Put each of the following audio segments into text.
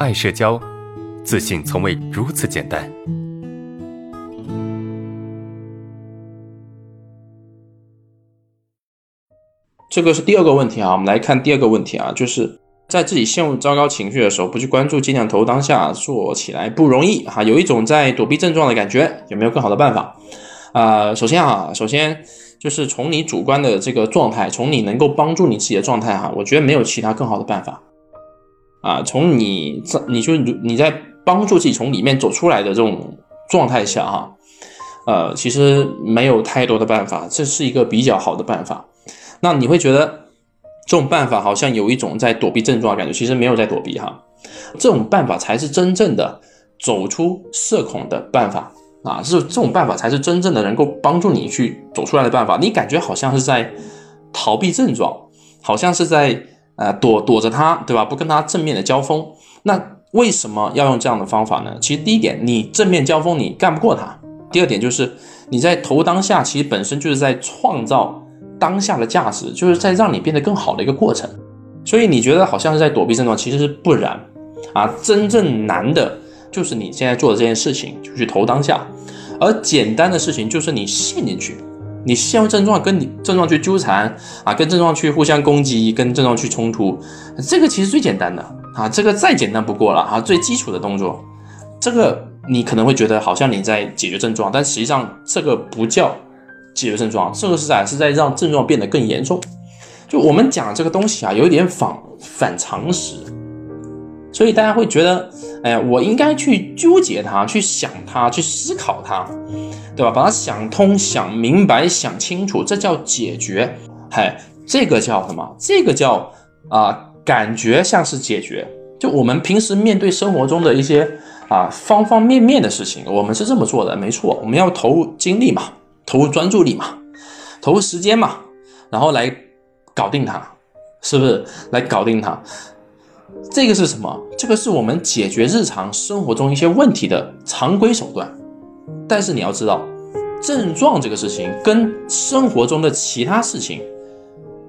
爱社交，自信从未如此简单。这个是第二个问题啊，我们来看第二个问题啊，就是在自己陷入糟糕情绪的时候，不去关注，尽量投入当下，做起来不容易哈，有一种在躲避症状的感觉，有没有更好的办法？啊，首先啊，首先就是从你主观的这个状态，从你能够帮助你自己的状态哈，我觉得没有其他更好的办法。啊，从你在，你就你在帮助自己从里面走出来的这种状态下哈，呃，其实没有太多的办法，这是一个比较好的办法。那你会觉得这种办法好像有一种在躲避症状的感觉，其实没有在躲避哈，这种办法才是真正的走出社恐的办法啊，是这种办法才是真正的能够帮助你去走出来的办法。你感觉好像是在逃避症状，好像是在。呃，躲躲着他，对吧？不跟他正面的交锋，那为什么要用这样的方法呢？其实第一点，你正面交锋你干不过他；第二点就是你在投当下，其实本身就是在创造当下的价值，就是在让你变得更好的一个过程。所以你觉得好像是在躲避症状，其实是不然啊。真正难的就是你现在做的这件事情，就去投当下；而简单的事情就是你陷进去。你陷入症状，跟你症状去纠缠啊，跟症状去互相攻击，跟症状去冲突，这个其实最简单的啊，这个再简单不过了啊，最基础的动作，这个你可能会觉得好像你在解决症状，但实际上这个不叫解决症状，这个是在是在让症状变得更严重。就我们讲这个东西啊，有一点反反常识，所以大家会觉得，哎呀，我应该去纠结它，去想它，去思考它。对吧？把它想通、想明白、想清楚，这叫解决。嗨，这个叫什么？这个叫啊，感觉像是解决。就我们平时面对生活中的一些啊方方面面的事情，我们是这么做的，没错。我们要投入精力嘛，投入专注力嘛，投入时间嘛，然后来搞定它，是不是？来搞定它。这个是什么？这个是我们解决日常生活中一些问题的常规手段。但是你要知道，症状这个事情跟生活中的其他事情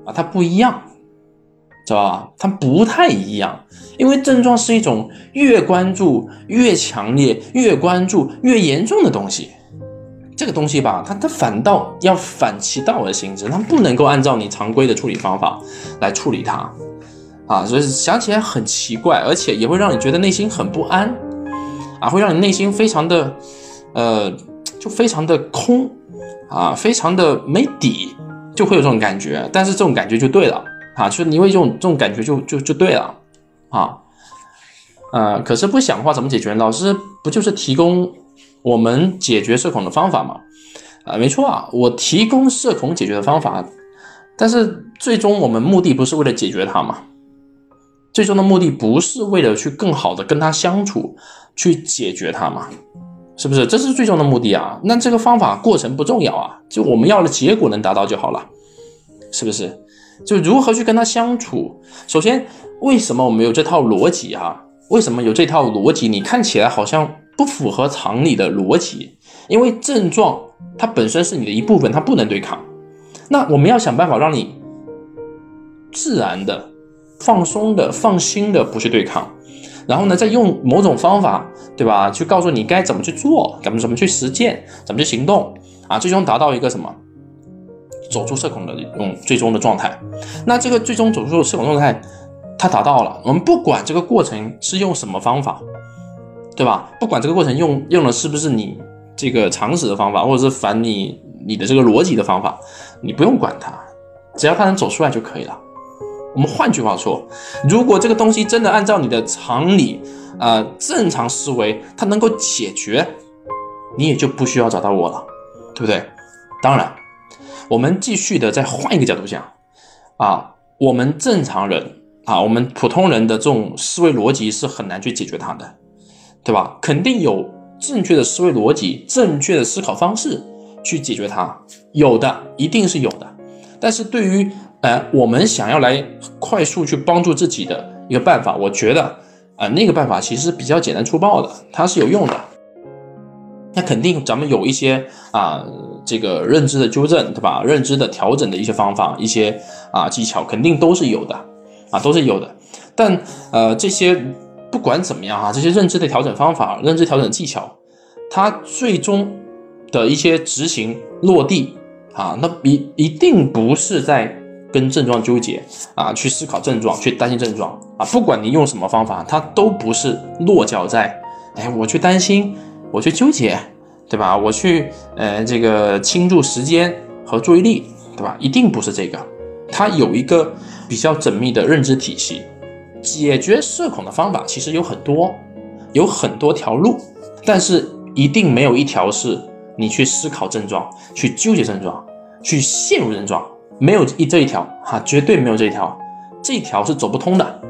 啊，它不一样，知道吧？它不太一样，因为症状是一种越关注越强烈、越关注越严重的东西。这个东西吧，它它反倒要反其道而行之，它不能够按照你常规的处理方法来处理它啊，所以想起来很奇怪，而且也会让你觉得内心很不安啊，会让你内心非常的。呃，就非常的空啊，非常的没底，就会有这种感觉。但是这种感觉就对了啊，就是你会这种这种感觉就就就对了啊。呃，可是不想的话怎么解决？老师不就是提供我们解决社恐的方法吗？啊，没错啊，我提供社恐解决的方法，但是最终我们目的不是为了解决它吗？最终的目的不是为了去更好的跟他相处，去解决他嘛？是不是？这是最终的目的啊！那这个方法过程不重要啊，就我们要的结果能达到就好了，是不是？就如何去跟他相处？首先，为什么我们有这套逻辑啊？为什么有这套逻辑？你看起来好像不符合常理的逻辑，因为症状它本身是你的一部分，它不能对抗。那我们要想办法让你自然的、放松的、放心的不去对抗。然后呢，再用某种方法，对吧？去告诉你该怎么去做，怎么怎么去实践，怎么去行动啊？最终达到一个什么？走出社恐的用最终的状态。那这个最终走出社恐状态，它达到了。我们不管这个过程是用什么方法，对吧？不管这个过程用用的是不是你这个常识的方法，或者是反你你的这个逻辑的方法，你不用管它，只要它能走出来就可以了。我们换句话说，如果这个东西真的按照你的常理，呃，正常思维，它能够解决，你也就不需要找到我了，对不对？当然，我们继续的再换一个角度讲，啊，我们正常人啊，我们普通人的这种思维逻辑是很难去解决它的，对吧？肯定有正确的思维逻辑、正确的思考方式去解决它，有的一定是有的，但是对于呃，我们想要来快速去帮助自己的一个办法，我觉得，啊，那个办法其实比较简单粗暴的，它是有用的。那肯定咱们有一些啊，这个认知的纠正，对吧？认知的调整的一些方法，一些啊技巧，肯定都是有的，啊，都是有的。但呃，这些不管怎么样啊，这些认知的调整方法、认知调整技巧，它最终的一些执行落地啊，那一一定不是在跟症状纠结啊，去思考症状，去担心症状啊。不管你用什么方法，它都不是落脚在，哎，我去担心，我去纠结，对吧？我去呃这个倾注时间和注意力，对吧？一定不是这个，它有一个比较缜密的认知体系。解决社恐的方法其实有很多，有很多条路，但是一定没有一条是你去思考症状、去纠结症状、去陷入症状，没有一这一条哈，绝对没有这一条，这一条是走不通的。